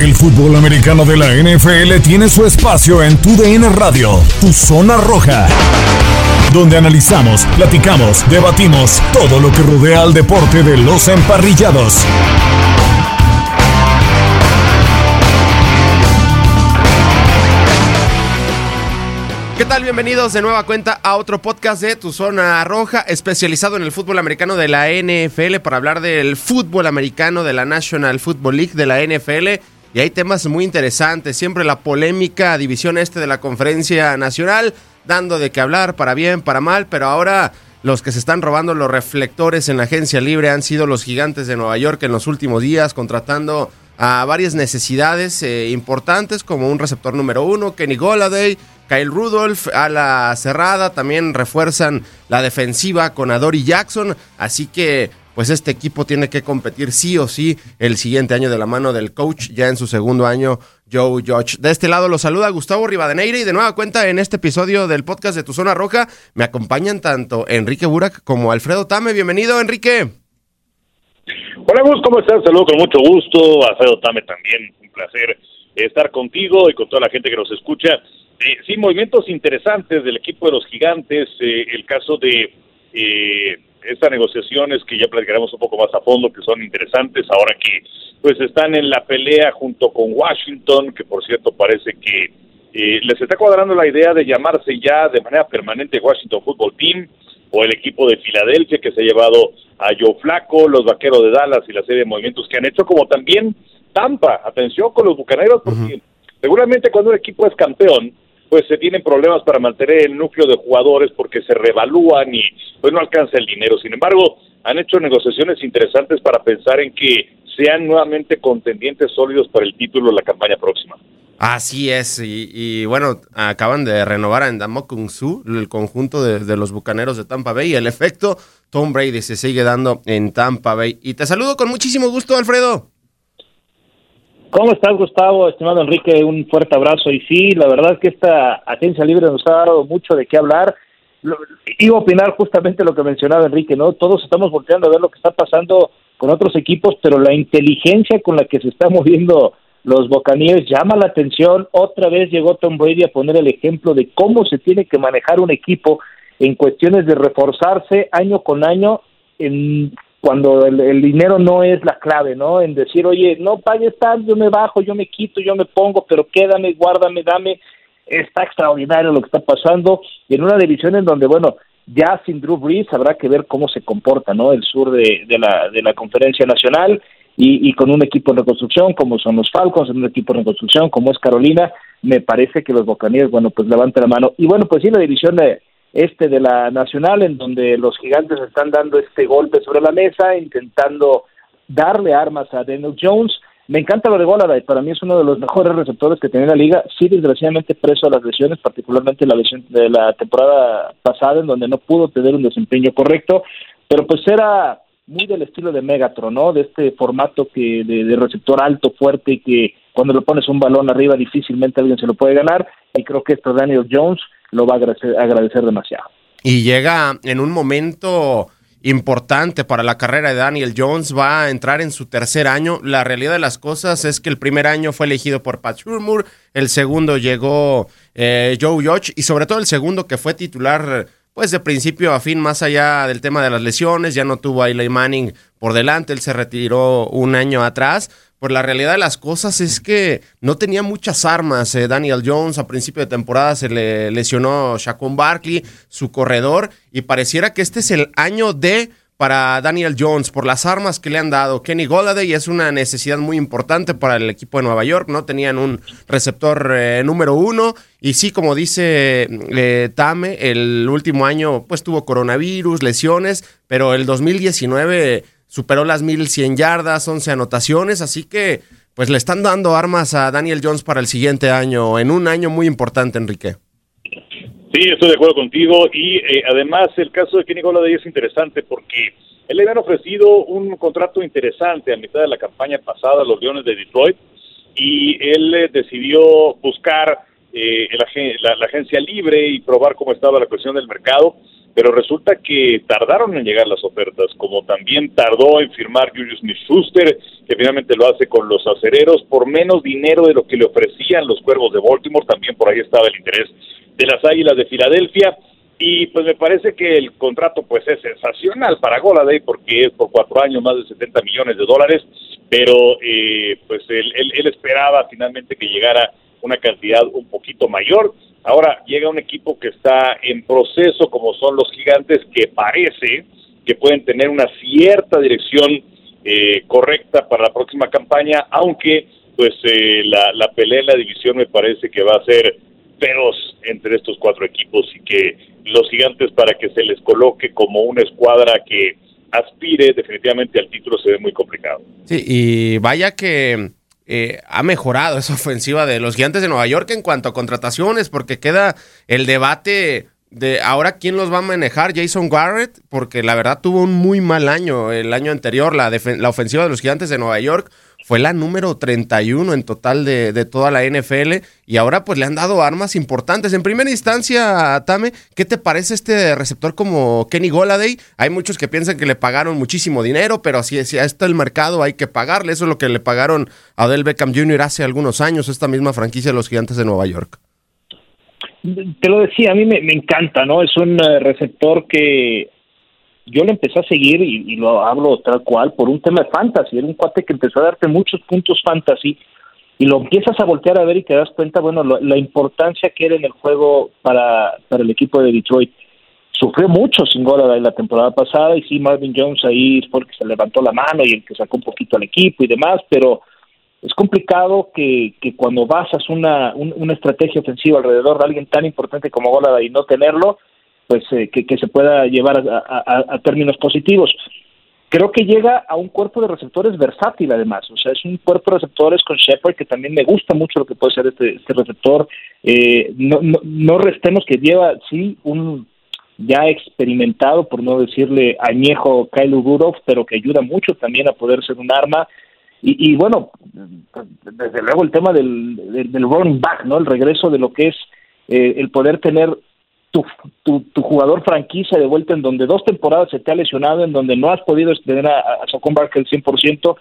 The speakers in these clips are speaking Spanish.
El fútbol americano de la NFL tiene su espacio en Tu DN Radio, Tu Zona Roja, donde analizamos, platicamos, debatimos todo lo que rodea al deporte de los emparrillados. ¿Qué tal? Bienvenidos de nueva cuenta a otro podcast de Tu Zona Roja, especializado en el fútbol americano de la NFL para hablar del fútbol americano de la National Football League de la NFL. Y hay temas muy interesantes, siempre la polémica división este de la conferencia nacional, dando de qué hablar, para bien, para mal, pero ahora los que se están robando los reflectores en la agencia libre han sido los gigantes de Nueva York en los últimos días, contratando a varias necesidades eh, importantes como un receptor número uno, Kenny Goladay, Kyle Rudolph a la cerrada, también refuerzan la defensiva con Adori Jackson, así que pues este equipo tiene que competir sí o sí el siguiente año de la mano del coach, ya en su segundo año, Joe Judge. De este lado lo saluda Gustavo Rivadeneira y de nueva cuenta en este episodio del podcast de Tu Zona Roja me acompañan tanto Enrique Burak como Alfredo Tame. Bienvenido, Enrique. Hola Gus, ¿cómo estás? Saludo con mucho gusto. Alfredo Tame también, un placer estar contigo y con toda la gente que nos escucha. Eh, sí, movimientos interesantes del equipo de los gigantes, eh, el caso de eh, estas negociaciones que ya platicaremos un poco más a fondo, que son interesantes ahora que pues están en la pelea junto con Washington, que por cierto parece que eh, les está cuadrando la idea de llamarse ya de manera permanente Washington Football Team o el equipo de Filadelfia que se ha llevado a Joe Flaco, los vaqueros de Dallas y la serie de movimientos que han hecho, como también Tampa. Atención con los bucaneros, porque seguramente cuando un equipo es campeón, pues se tienen problemas para mantener el núcleo de jugadores porque se revalúan y pues no alcanza el dinero. Sin embargo, han hecho negociaciones interesantes para pensar en que sean nuevamente contendientes sólidos para el título de la campaña próxima. Así es, y, bueno, acaban de renovar a Endamo Kung Su, el conjunto de, de, los bucaneros de Tampa Bay, y el efecto Tom Brady se sigue dando en Tampa Bay. Y te saludo con muchísimo gusto, Alfredo. ¿Cómo estás, Gustavo? Estimado Enrique, un fuerte abrazo. Y sí, la verdad que esta agencia libre nos ha dado mucho de qué hablar. iba a opinar justamente lo que mencionaba Enrique, ¿no? Todos estamos volteando a ver lo que está pasando con otros equipos, pero la inteligencia con la que se están moviendo los Buccaneers llama la atención. Otra vez llegó Tom Brady a poner el ejemplo de cómo se tiene que manejar un equipo en cuestiones de reforzarse año con año en cuando el, dinero no es la clave, ¿no? En decir, oye, no pagues tanto, yo me bajo, yo me quito, yo me pongo, pero quédame, guárdame, dame. Está extraordinario lo que está pasando. Y en una división en donde, bueno, ya sin Drew Brees habrá que ver cómo se comporta, ¿no? El sur de, de, la, de la conferencia nacional y, y con un equipo en reconstrucción como son los Falcons, en un equipo en reconstrucción como es Carolina, me parece que los Buccaneers, bueno, pues levanten la mano. Y bueno, pues sí, la división de este de la Nacional, en donde los gigantes están dando este golpe sobre la mesa, intentando darle armas a Daniel Jones. Me encanta lo de Golada, para mí es uno de los mejores receptores que tiene la liga. Sí, desgraciadamente preso a las lesiones, particularmente la lesión de la temporada pasada, en donde no pudo tener un desempeño correcto, pero pues era muy del estilo de Megatron, ¿no? De este formato que de, de receptor alto, fuerte, que cuando le pones un balón arriba difícilmente alguien se lo puede ganar. Y creo que esto Daniel Jones lo va a agradecer, agradecer demasiado. Y llega en un momento importante para la carrera de Daniel Jones, va a entrar en su tercer año. La realidad de las cosas es que el primer año fue elegido por Pat Shurmur, el segundo llegó eh, Joe Judge y sobre todo el segundo que fue titular pues de principio a fin, más allá del tema de las lesiones, ya no tuvo a Eli Manning por delante, él se retiró un año atrás, pues la realidad de las cosas es que no tenía muchas armas. Eh, Daniel Jones a principio de temporada se le lesionó Shaquon Barkley, su corredor, y pareciera que este es el año de para Daniel Jones por las armas que le han dado. Kenny Golladay es una necesidad muy importante para el equipo de Nueva York. No tenían un receptor eh, número uno. Y sí, como dice eh, Tame, el último año pues tuvo coronavirus, lesiones, pero el 2019 superó las 1100 yardas, 11 anotaciones, así que pues le están dando armas a Daniel Jones para el siguiente año, en un año muy importante, Enrique. Sí, estoy de acuerdo contigo y eh, además el caso de Kenny Golladay es interesante porque él le habían ofrecido un contrato interesante a mitad de la campaña pasada a los Leones de Detroit y él eh, decidió buscar eh, la, la, agencia libre y probar cómo estaba la cuestión del mercado, pero resulta que tardaron en llegar las ofertas, como también tardó en firmar Julius Smith-Schuster, que finalmente lo hace con los acereros por menos dinero de lo que le ofrecían los Cuervos de Baltimore, también por ahí estaba el interés de las Águilas de Filadelfia, y pues me parece que el contrato pues es sensacional para Goladay porque es por cuatro años más de 70 millones de dólares, pero eh, pues él, él, esperaba finalmente que llegara una cantidad un poquito mayor. Ahora llega un equipo que está en proceso, como son los gigantes, que parece que pueden tener una cierta dirección eh, correcta para la próxima campaña, aunque pues eh, la, la pelea en la división me parece que va a ser feroz entre estos cuatro equipos y que los gigantes para que se les coloque como una escuadra que aspire definitivamente al título se ve muy complicado. Sí, y vaya que eh, ha mejorado esa ofensiva de los gigantes de Nueva York en cuanto a contrataciones, porque queda el debate de ahora quién los va a manejar, Jason Garrett, porque la verdad tuvo un muy mal año el año anterior, la, la ofensiva de los gigantes de Nueva York fue la número 31 en total de, toda la NFL y ahora pues le han dado armas importantes. En primera instancia, Tame, ¿qué te parece este receptor como Kenny Goladay? Hay muchos que piensan que le pagaron muchísimo dinero, pero si, si está el mercado hay que pagarle. Eso es lo que le pagaron a Odell Beckham Jr. hace algunos años, esta misma franquicia de los Gigantes de Nueva York. Te lo decía, a mí me, me encanta, ¿no? Es un eh, receptor que yo lo empecé a seguir y, lo hablo tal cual por un tema de fantasy. Era un cuate que empezó a darte muchos puntos fantasy y lo empiezas a voltear a ver y te das cuenta, bueno, la importancia que era en el juego para, para el equipo de Detroit. Sufrió mucho sin gol la temporada pasada y sí, Marvin Jones ahí es porque se levantó la mano y el que sacó un poquito al equipo y demás, pero es complicado que, que cuando basas una, una estrategia ofensiva alrededor de alguien tan importante como Golada y no tenerlo, pues eh, que, se pueda llevar a, términos positivos. Creo que llega a un cuerpo de receptores versátil además, o sea, es un cuerpo de receptores con Shepard que también me gusta mucho lo que puede ser este, este receptor. Eh, no, no, no restemos que lleva, sí, un ya experimentado, por no decirle añejo Kyle Rudolph, pero que ayuda mucho también a poder ser un arma. Y, y bueno, desde luego el tema del, del, running back, ¿no? El regreso de lo que es eh, el poder tener tu, tu, jugador franquicia de vuelta en donde dos temporadas se te ha lesionado, en donde no has podido tener a, a Socon Barker al 100%,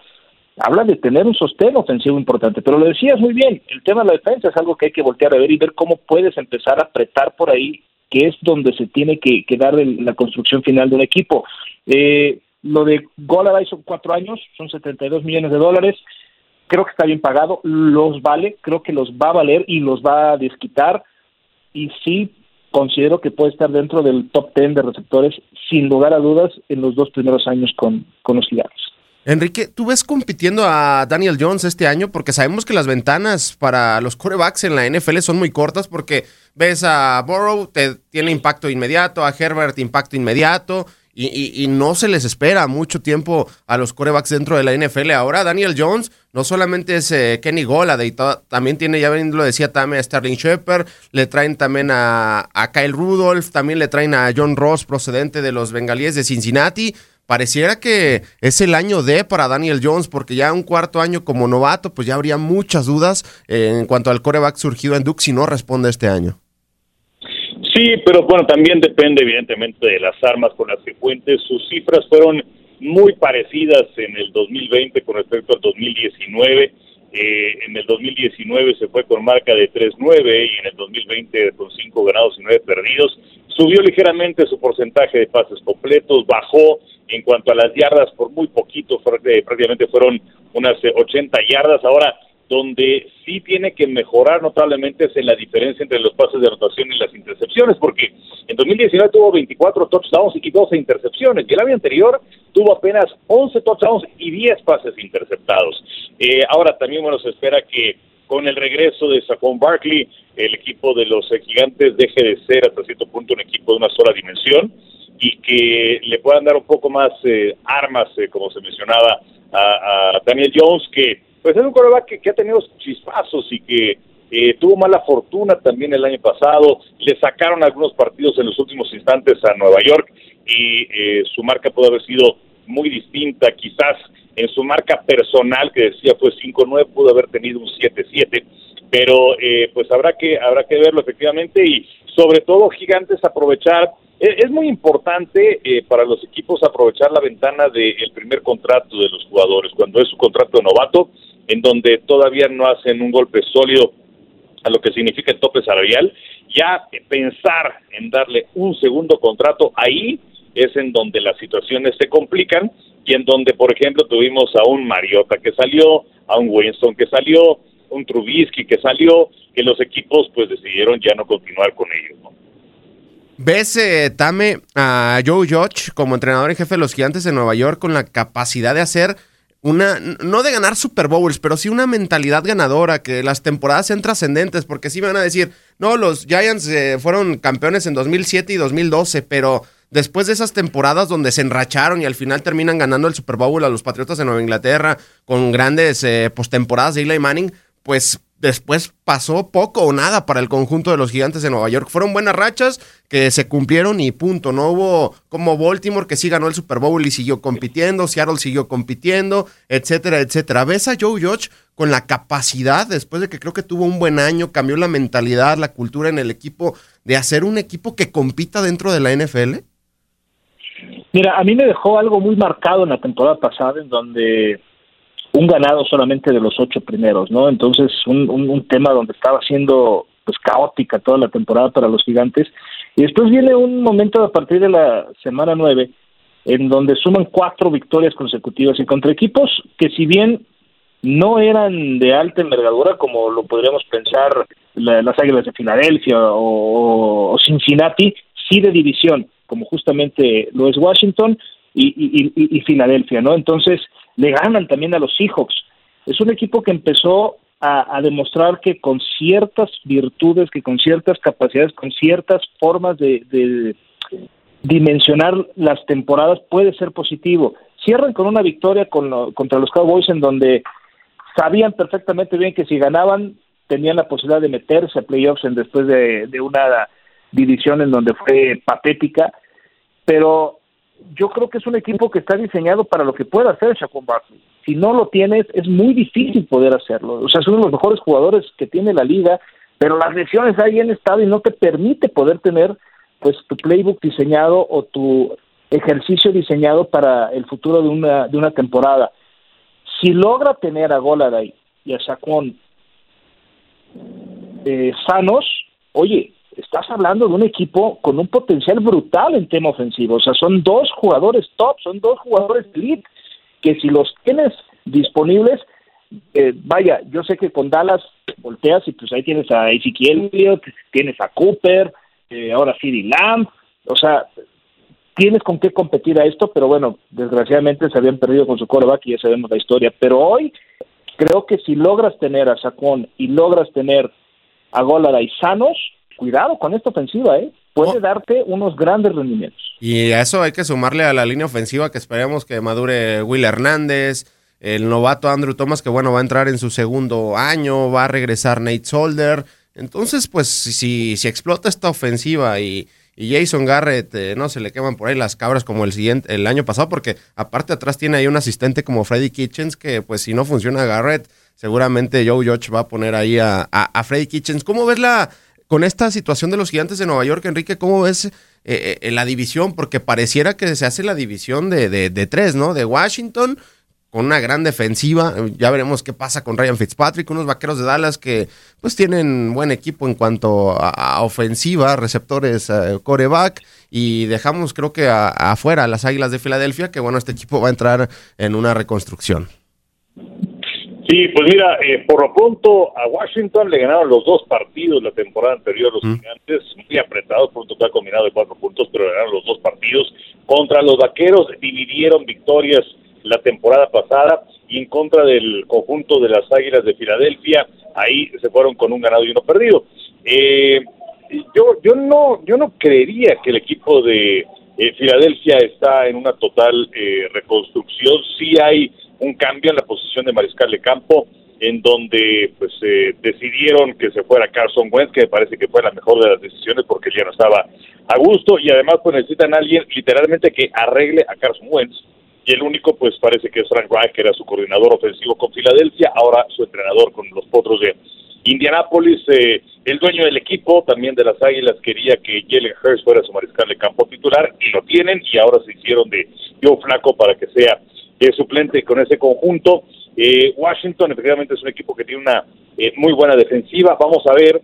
habla de tener un sostén ofensivo importante. Pero lo decías muy bien, el tema de la defensa es algo que hay que voltear a ver y ver cómo puedes empezar a apretar por ahí, que es donde se tiene que, que dar la construcción final de un equipo. Eh, lo de Golada son cuatro años, son 72 millones de dólares. Creo que está bien pagado, los vale, creo que los va a valer y los va a desquitar. Y sí, considero que puede estar dentro del top 10 de receptores, sin lugar a dudas, en los dos primeros años con, con los Gigantes. Enrique, ¿tú ves compitiendo a Daniel Jones este año? Porque sabemos que las ventanas para los corebacks en la NFL son muy cortas porque ves a Burrow, te tiene impacto inmediato, a Herbert impacto inmediato, y, no se les espera mucho tiempo a los corebacks dentro de la NFL. Ahora Daniel Jones no solamente es eh, Kenny Gola, también tiene, ya lo decía también a Sterling Shepard, le traen también a, Kyle Rudolph, también le traen a John Ross procedente de los bengalíes de Cincinnati. Pareciera que es el año D para Daniel Jones, porque ya un cuarto año como novato, pues ya habría muchas dudas eh, en cuanto al coreback surgido en Duke si no responde este año. Sí, pero bueno, también depende evidentemente de las armas con las que cuentes. Sus cifras fueron muy parecidas en el 2020 con respecto al 2019. Eh, en el 2019 se fue con marca de 3-9 y en el 2020 con 5 ganados y 9 perdidos. Subió ligeramente su porcentaje de pases completos, bajó en cuanto a las yardas por muy poquito, prácticamente fueron unas 80 yardas. Ahora, donde sí tiene que mejorar notablemente es en la diferencia entre los pases de anotación y las intercepciones, porque en 2019 tuvo 24 touchdowns y 12 intercepciones, y el año anterior tuvo apenas 11 touchdowns y 10 pases interceptados. Eh, ahora también, bueno, se espera que con el regreso de Saquon Barkley, el equipo de los gigantes deje de ser hasta cierto punto un equipo de una sola dimensión y que le puedan dar un poco más eh, armas, eh, como se mencionaba, a, a Daniel Jones, que pues es un coreback que, ha tenido chispazos y que eh, tuvo mala fortuna también el año pasado, le sacaron algunos partidos en los últimos instantes a Nueva York y eh, su marca pudo haber sido muy distinta, quizás en su marca personal que decía fue 5-9 pudo haber tenido un 7-7, pero eh, pues habrá que habrá que verlo efectivamente y sobre todo gigantes aprovechar es, muy importante para los equipos aprovechar la ventana del primer contrato de los jugadores. Cuando es su contrato de novato en donde todavía no hacen un golpe sólido a lo que significa el tope salarial, ya pensar en darle un segundo contrato ahí es en donde las situaciones se complican y en donde, por ejemplo, tuvimos a un Mariota que salió, a un Winston que salió, un Trubisky que salió, que los equipos pues decidieron ya no continuar con ellos. ¿Ves, eh, Tame, a Joe Judge como entrenador en jefe de los Gigantes de Nueva York con la capacidad de hacer una, no de ganar Super Bowls, pero sí una mentalidad ganadora, que las temporadas sean trascendentes, porque sí me van a decir, no, los Giants eh, fueron campeones en 2007 y 2012, pero después de esas temporadas donde se enracharon y al final terminan ganando el Super Bowl a los Patriotas de Nueva Inglaterra con grandes eh, postemporadas de Eli Manning, pues después pasó poco o nada para el conjunto de los gigantes de Nueva York. Fueron buenas rachas que se cumplieron y punto. No hubo como Baltimore que sí ganó el Super Bowl y siguió compitiendo, Seattle siguió compitiendo, etcétera, etcétera. ¿Ves a Joe Judge con la capacidad, después de que creo que tuvo un buen año, cambió la mentalidad, la cultura en el equipo, de hacer un equipo que compita dentro de la NFL? Mira, a mí me dejó algo muy marcado en la temporada pasada, en donde un ganado solamente de los ocho primeros, ¿no? Entonces, un, un, tema donde estaba siendo pues caótica toda la temporada para los gigantes. Y después viene un momento a partir de la semana nueve, en donde suman cuatro victorias consecutivas y contra equipos que si bien no eran de alta envergadura como lo podríamos pensar las Águilas de Filadelfia o, Cincinnati, sí de división, como justamente lo es Washington y, y, y Filadelfia, ¿no? Entonces, le ganan también a los Seahawks. Es un equipo que empezó a, demostrar que con ciertas virtudes, que con ciertas capacidades, con ciertas formas de, dimensionar las temporadas puede ser positivo. Cierran con una victoria contra los Cowboys en donde sabían perfectamente bien que si ganaban tenían la posibilidad de meterse a playoffs en después de, de una división en donde fue patética, pero yo creo que es un equipo que está diseñado para lo que pueda hacer Shaquon Barkley. Si no lo tienes, es muy difícil poder hacerlo. O sea, es uno de los mejores jugadores que tiene la liga, pero las lesiones ahí en estado y no te permite poder tener pues tu playbook diseñado o tu ejercicio diseñado para el futuro de una, de una temporada. Si logra tener a Goladay y a Shaquon eh, sanos, oye, estás hablando de un equipo con un potencial brutal en tema ofensivo. O sea, son dos jugadores top, son dos jugadores elite, que si los tienes disponibles, eh, vaya, yo sé que con Dallas volteas y pues ahí tienes a Ezequiel tienes a Cooper, eh, ahora City Lamb, o sea, tienes con qué competir a esto, pero bueno, desgraciadamente se habían perdido con su coreback y ya sabemos la historia. Pero hoy creo que si logras tener a Sacón y logras tener a Golara y sanos, cuidado con esta ofensiva, ¿eh? Puede oh. darte unos grandes rendimientos. Y a eso hay que sumarle a la línea ofensiva que esperemos que madure Will Hernández, el novato Andrew Thomas, que bueno, va a entrar en su segundo año, va a regresar Nate Solder. Entonces, pues, si, si explota esta ofensiva y, Jason Garrett eh, no se le queman por ahí las cabras como el siguiente, el año pasado, porque aparte atrás tiene ahí un asistente como Freddy Kitchens, que pues si no funciona Garrett, seguramente Joe Judge va a poner ahí a, a Freddy Kitchens. ¿Cómo ves la, con esta situación de los gigantes de Nueva York, Enrique, ¿cómo ves eh, eh, la división? Porque pareciera que se hace la división de, de, tres, ¿no? De Washington, con una gran defensiva. Ya veremos qué pasa con Ryan Fitzpatrick, unos vaqueros de Dallas que pues tienen buen equipo en cuanto a, ofensiva, receptores, eh, coreback. Y dejamos creo que afuera las Águilas de Filadelfia, que bueno, este equipo va a entrar en una reconstrucción. Sí, pues mira, eh, por lo pronto a Washington le ganaron los dos partidos la temporada anterior los gigantes, muy apretados por un total combinado de cuatro puntos, pero ganaron los dos partidos. Contra los vaqueros dividieron victorias la temporada pasada y en contra del conjunto de las Águilas de Filadelfia, ahí se fueron con un ganado y uno perdido. Eh, yo, yo no, yo no creería que el equipo de eh, Filadelfia está en una total reconstrucción. Sí hay un cambio en la posición de mariscal de campo, en donde pues eh, decidieron que se fuera Carson Wentz, que me parece que fue la mejor de las decisiones porque ya no estaba a gusto y además pues necesitan a alguien literalmente que arregle a Carson Wentz y el único pues parece que es Frank Reich, que era su coordinador ofensivo con Filadelfia, ahora su entrenador con los Potros de Indianápolis, eh, el dueño del equipo, también de las Águilas, quería que Jalen Hurst fuera su mariscal de campo titular y lo tienen y ahora se hicieron de Joe Flaco para que sea el suplente con ese conjunto. Eh, Washington efectivamente es un equipo que tiene una eh, muy buena defensiva. Vamos a ver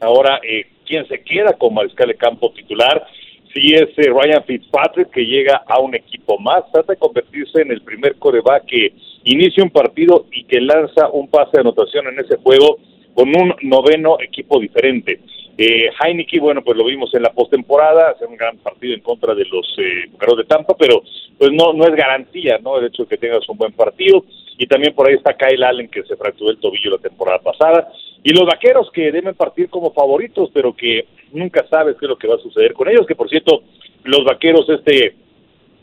ahora eh, quién se queda con mariscal de campo titular. Si es Ryan Fitzpatrick que llega a un equipo más, trata de convertirse en el primer coreback que inicia un partido y que lanza un pase de anotación en ese juego con un noveno equipo diferente. Eh, Heineke, bueno, pues lo vimos en la postemporada, hacer un gran partido en contra de los eh, de Tampa, pero pues no, no es garantía, ¿no? El hecho de que tengas un buen partido. Y también por ahí está Kyle Allen, que se fracturó el tobillo la temporada pasada. Y los vaqueros que deben partir como favoritos, pero que nunca sabes qué es lo que va a suceder con ellos, que por cierto, los vaqueros este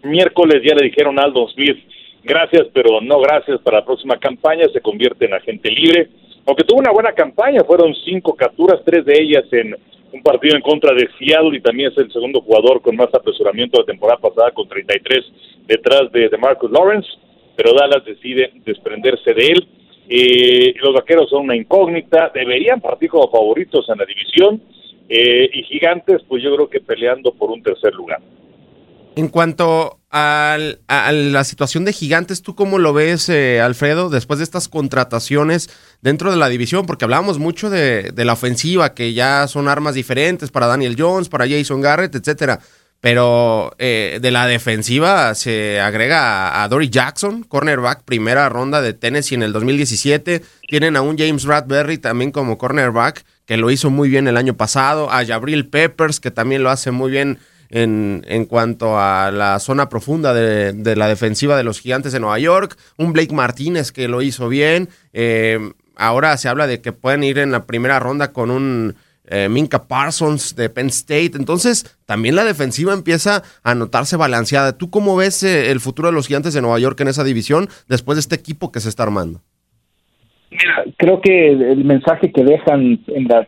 miércoles ya le dijeron a Aldo Smith, gracias, pero no gracias para la próxima campaña, se convierte en agente libre aunque tuvo una buena campaña, fueron cinco capturas, tres de ellas en un partido en contra de Seattle y también es el segundo jugador con más apresuramiento de la temporada pasada con 33 detrás de, de Marcus Lawrence, pero Dallas decide desprenderse de él. Eh, los vaqueros son una incógnita, deberían partir como favoritos en la división eh, y gigantes, pues yo creo que peleando por un tercer lugar. En cuanto a la situación de gigantes, ¿tú cómo lo ves, eh, Alfredo, después de estas contrataciones dentro de la división? Porque hablábamos mucho de, la ofensiva, que ya son armas diferentes para Daniel Jones, para Jason Garrett, etcétera. Pero eh, de la defensiva se agrega a, Dory Jackson, cornerback, primera ronda de Tennessee en el 2017. Tienen a un James Radberry también como cornerback, que lo hizo muy bien el año pasado. A Jabril Peppers, que también lo hace muy bien en, en cuanto a la zona profunda de, la defensiva de los gigantes de Nueva York. Un Blake Martínez que lo hizo bien. Eh, ahora se habla de que pueden ir en la primera ronda con un eh, Minka Parsons de Penn State. Entonces, también la defensiva empieza a notarse balanceada. ¿Tú cómo ves eh, el futuro de los gigantes de Nueva York en esa división después de este equipo que se está armando? Mira, creo que el mensaje que dejan en la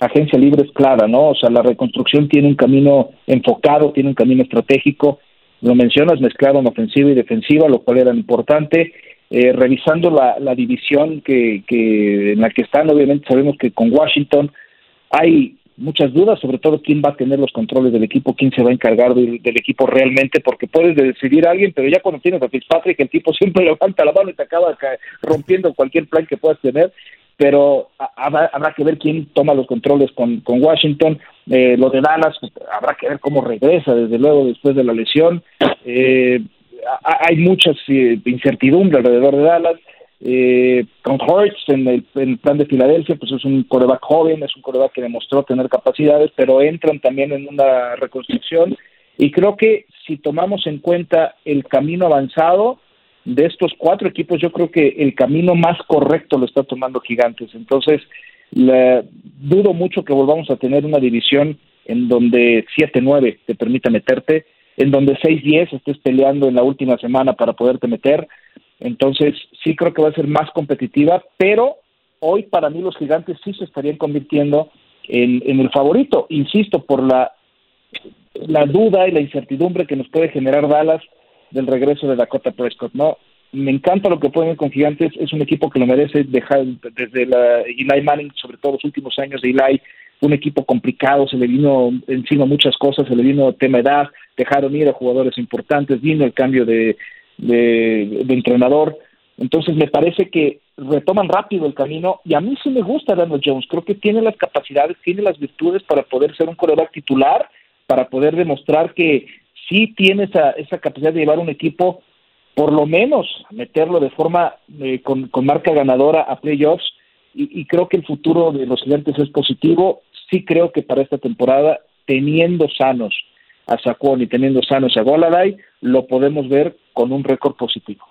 agencia libre es clara, ¿no? O sea, la reconstrucción tiene un camino enfocado, tiene un camino estratégico. Lo mencionas, mezclaron ofensiva y defensiva, lo cual era importante. Eh, revisando la, la división que, que en la que están, obviamente sabemos que con Washington hay muchas dudas, sobre todo quién va a tener los controles del equipo, quién se va a encargar del, equipo realmente, porque puedes decidir a alguien, pero ya cuando tienes a Fitzpatrick, el tipo siempre levanta la mano y te acaba rompiendo cualquier plan que puedas tener pero habrá, que ver quién toma los controles con, Washington. Eh, lo de Dallas, pues, habrá que ver cómo regresa, desde luego, después de la lesión. Eh, hay muchas eh, incertidumbre alrededor de Dallas. Eh, con Hurts en el, plan de Filadelfia, pues es un coreback joven, es un coreback que demostró tener capacidades, pero entran también en una reconstrucción. Y creo que si tomamos en cuenta el camino avanzado, de estos cuatro equipos, yo creo que el camino más correcto lo está tomando Gigantes. Entonces, dudo mucho que volvamos a tener una división en donde 7-9 te permita meterte, en donde 6-10 estés peleando en la última semana para poderte meter. Entonces, sí creo que va a ser más competitiva, pero hoy para mí los gigantes sí se estarían convirtiendo en, en el favorito, insisto, por la, la duda y la incertidumbre que nos puede generar Dallas del regreso de Dakota Prescott, ¿no? Me encanta lo que pueden con Gigantes, es un equipo que lo merece dejar desde la Eli Manning, sobre todo los últimos años de Eli, un equipo complicado, se le vino encima muchas cosas, se le vino tema edad, dejaron ir a jugadores importantes, vino el cambio de, de, entrenador, entonces me parece que retoman rápido el camino y a mí sí me gusta Daniel Jones, creo que tiene las capacidades, tiene las virtudes para poder ser un coreback titular, para poder demostrar que sí tiene esa, esa capacidad de llevar un equipo, por lo menos meterlo de forma eh, con, marca ganadora a playoffs, y, creo que el futuro de los gigantes es positivo. Sí creo que para esta temporada, teniendo sanos a Saquon y teniendo sanos a Goladay, lo podemos ver con un récord positivo.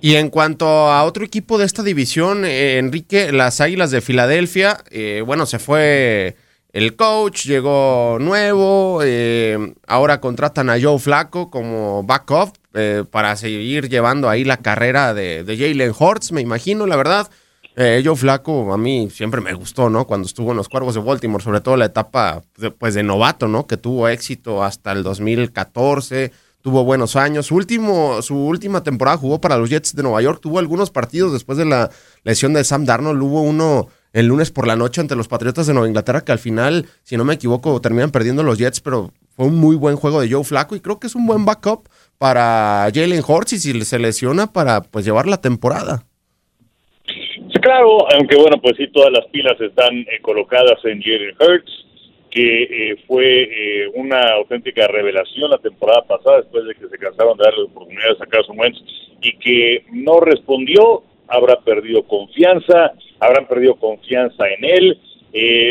Y en cuanto a otro equipo de esta división, eh, Enrique, las Águilas de Filadelfia, eh, bueno, se fue el coach llegó nuevo, eh, ahora contratan a Joe Flaco como backup, eh, para seguir llevando ahí la carrera de, Jalen Hurts, me imagino, la verdad. Eh, Joe Flaco a mí siempre me gustó, ¿no? Cuando estuvo en los Cuervos de Baltimore, sobre todo la etapa de, pues de novato, ¿no? Que tuvo éxito hasta el 2014, tuvo buenos años. Su, último, su última temporada jugó para los Jets de Nueva York, tuvo algunos partidos después de la lesión de Sam Darnold, hubo uno el lunes por la noche ante los Patriotas de Nueva Inglaterra que al final, si no me equivoco, terminan perdiendo los Jets, pero fue un muy buen juego de Joe Flaco y creo que es un buen backup para Jalen Hurts y si se lesiona para pues llevar la temporada. Sí, claro, aunque bueno, pues sí, todas las pilas están eh, colocadas en Jalen Hurts, que eh, fue eh, una auténtica revelación la temporada pasada, después de que se cansaron de darle la oportunidad de sacar a su Wentz, y que no respondió, habrá perdido confianza, habrán perdido confianza en él,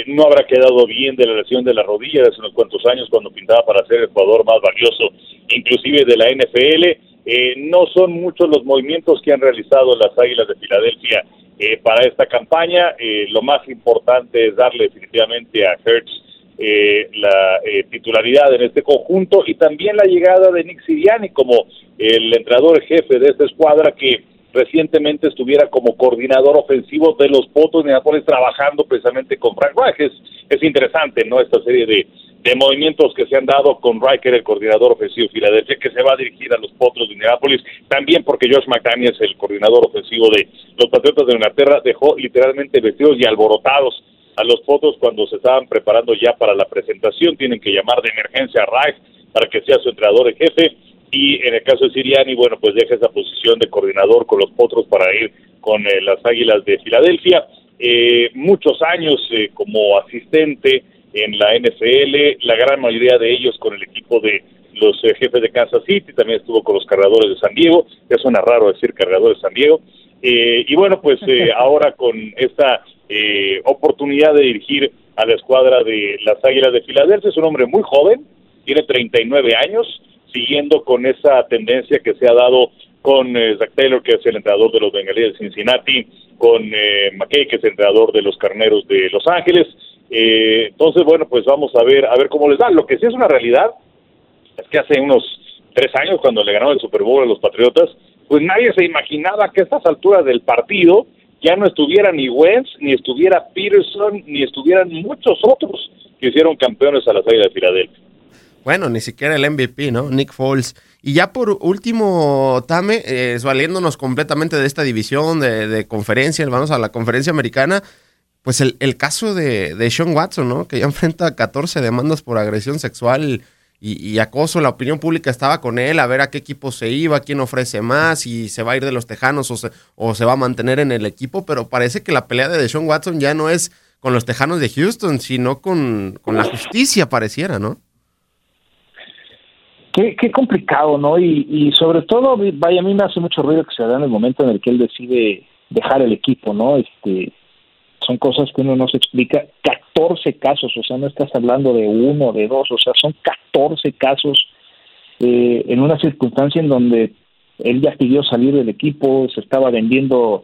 no habrá quedado bien de la lesión de la rodilla de hace unos cuantos años cuando pintaba para ser el jugador más valioso, inclusive de la NFL. no son muchos los movimientos que han realizado las Águilas de Filadelfia eh, para esta campaña. Eh, lo más importante es darle definitivamente a Hertz eh, la titularidad en este conjunto y también la llegada de Nick Siriani como el entrenador jefe de esta escuadra que recientemente estuviera como coordinador ofensivo de los Potos de Nápoles trabajando precisamente con Frank Reich. Es, es interesante, ¿no? Esta serie de, de movimientos que se han dado con Riker, el coordinador ofensivo de Filadelfia, que se va a dirigir a los Potros de Indianapolis, también porque Josh McDaniels, el coordinador ofensivo de los Patriotas de Inglaterra, dejó literalmente vestidos y alborotados a los Potros cuando se estaban preparando ya para la presentación. Tienen que llamar de emergencia a Reich para que sea su entrenador en jefe. Y en el caso de Siriani, bueno, pues deja esa posición de coordinador con los Potros para ir con eh, las Águilas de Filadelfia. Eh, muchos años eh, como asistente en la NFL, la gran mayoría de ellos con el equipo de los eh, jefes de Kansas City, también estuvo con los cargadores de San Diego, ya suena raro decir cargadores de San Diego, eh, y bueno, pues eh, ahora con esta oportunidad de dirigir a la escuadra de las Águilas de Filadelfia, es un hombre muy joven, tiene 39 años, siguiendo con esa tendencia que se ha dado con Zach Taylor, que es el entrenador de los Bengalíes de Cincinnati, con McKay, que es el entrenador de los Carneros de Los Ángeles, eh, entonces, bueno, pues vamos a ver, a ver cómo les da. Lo que sí es una realidad es que hace unos tres años, cuando le ganaron el Super Bowl a los Patriotas, pues nadie se imaginaba que a estas alturas del partido ya no estuviera ni Wentz, ni estuviera Peterson, ni estuvieran muchos otros que hicieron campeones a la salida de Filadelfia. Bueno, ni siquiera el MVP, ¿no? Nick Foles. Y ya por último, Tame, eh, valiéndonos completamente de esta división de, de conferencias, vamos a la conferencia americana pues el, caso de, de, Sean Watson, ¿no? Que ya enfrenta 14 demandas por agresión sexual y, acoso. La opinión pública estaba con él a ver a qué equipo se iba, quién ofrece más, y se va a ir de los Tejanos o se, o se va a mantener en el equipo. Pero parece que la pelea de Sean Watson ya no es con los Tejanos de Houston, sino con, con la justicia, pareciera, ¿no? Qué, complicado, ¿no? Y, y sobre todo, vaya, a mí me hace mucho ruido que se da en el momento en el que él decide dejar el equipo, ¿no? Este, son cosas que uno no se explica. 14 casos, o sea, no estás hablando de uno, de dos, o sea, son 14 casos eh, en una circunstancia en donde él ya pidió salir del equipo, se estaba vendiendo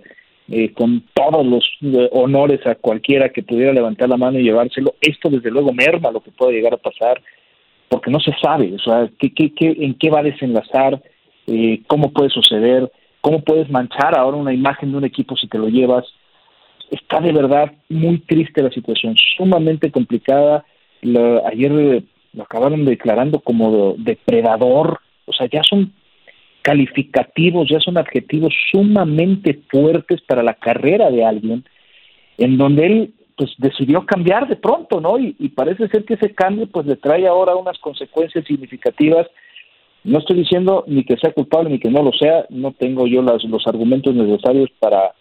eh, con todos los eh, honores a cualquiera que pudiera levantar la mano y llevárselo. Esto desde luego merma lo que puede llegar a pasar, porque no se sabe, o sea, qué, qué, qué, en qué va a desenlazar, cómo puede suceder, cómo puedes manchar ahora una imagen de un equipo si te lo llevas está de verdad muy triste la situación, sumamente complicada. ayer eh, lo acabaron declarando como depredador, o sea, ya son calificativos, ya son adjetivos sumamente fuertes para la carrera de alguien, en donde él pues decidió cambiar de pronto, ¿no? Y, y parece ser que ese cambio pues le trae ahora unas consecuencias significativas. No estoy diciendo ni que sea culpable ni que no lo sea, no tengo yo las, los argumentos necesarios para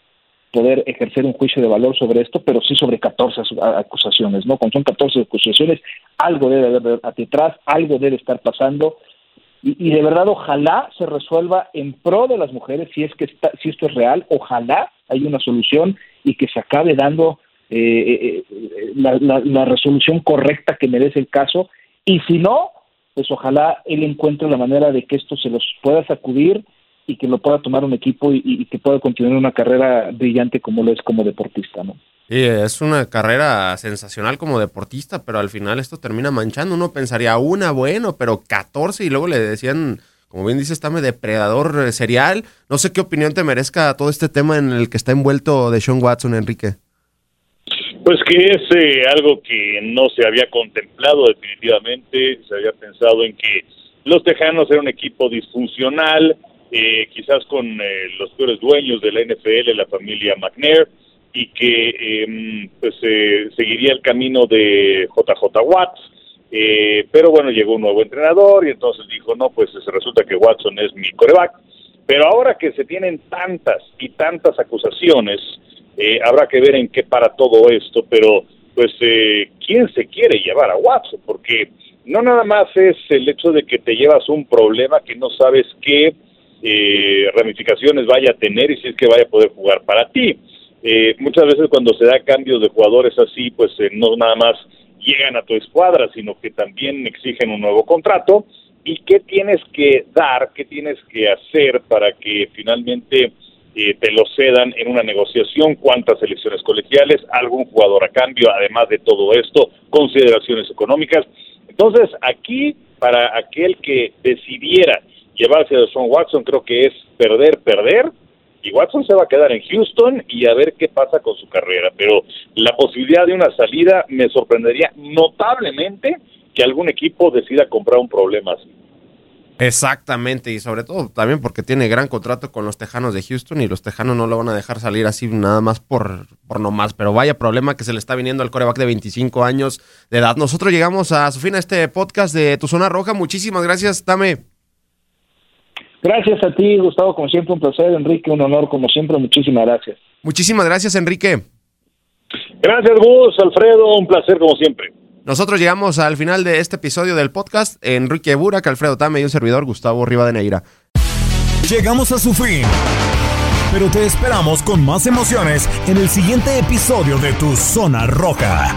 poder ejercer un juicio de valor sobre esto, pero sí sobre 14 acusaciones, ¿no? Cuando son 14 acusaciones, algo debe haber detrás, algo debe estar pasando, y, de verdad ojalá se resuelva en pro de las mujeres, si es que si esto es real, ojalá hay una solución y que se acabe dando eh, eh, eh, la, la resolución correcta que merece el caso, y si no, pues ojalá él encuentre la manera de que esto se los pueda sacudir y que lo pueda tomar un equipo y, que pueda continuar una carrera brillante como lo es como deportista, ¿no? Sí, es una carrera sensacional como deportista, pero al final esto termina manchando. Uno pensaría una, bueno, pero 14 y luego le decían como bien dice, Tame, depredador eh, serial. No sé qué opinión te merezca todo este tema en el que está envuelto de Sean Watson, Enrique. Pues que es eh, algo que no se había contemplado definitivamente, se había pensado en que los Tejanos eran un equipo disfuncional, eh, quizás con eh, los peores dueños de la NFL, la familia McNair, y que em, pues seguiría el camino de JJ Watts, pero bueno, llegó un nuevo entrenador y entonces dijo, no, pues resulta que Watson es mi coreback, pero ahora que se tienen tantas y tantas acusaciones, eh, habrá que ver en qué para todo esto, pero pues eh, quién se quiere llevar a Watson, porque no nada más es el hecho de que te llevas un problema que no sabes qué eh, ramificaciones vaya a tener y si es que vaya a poder jugar para ti. muchas veces cuando se da cambios de jugadores así, pues no nada más llegan a tu escuadra, sino que también exigen un nuevo contrato. ¿Y qué tienes que dar, qué tienes que hacer para que finalmente eh, te lo cedan en una negociación, cuántas elecciones colegiales, algún jugador a cambio, además de todo esto, consideraciones económicas. Entonces, aquí, para aquel que decidiera llevarse a Sean Watson, creo que es perder, perder, y Watson se va a quedar en Houston y a ver qué pasa con su carrera. Pero la posibilidad de una salida me sorprendería notablemente que algún equipo decida comprar un problema así. Exactamente, y sobre todo también porque tiene gran contrato con los Tejanos de Houston y los Tejanos no lo van a dejar salir así nada más por, por nomás. Pero vaya problema que se le está viniendo al coreback de 25 años de edad. Nosotros llegamos a su fin a este podcast de Tu Zona Roja. Muchísimas gracias, Tame. Gracias a ti, Gustavo, como siempre un placer, Enrique, un honor como siempre, muchísimas gracias. Muchísimas gracias, Enrique. Gracias, Gus, Alfredo, un placer como siempre. Nosotros llegamos al final de este episodio del podcast. Enrique Burak, Alfredo Tame y un servidor, Gustavo Rivadeneira. Llegamos a su fin. Pero te esperamos con más emociones en el siguiente episodio de Tu Zona Roja.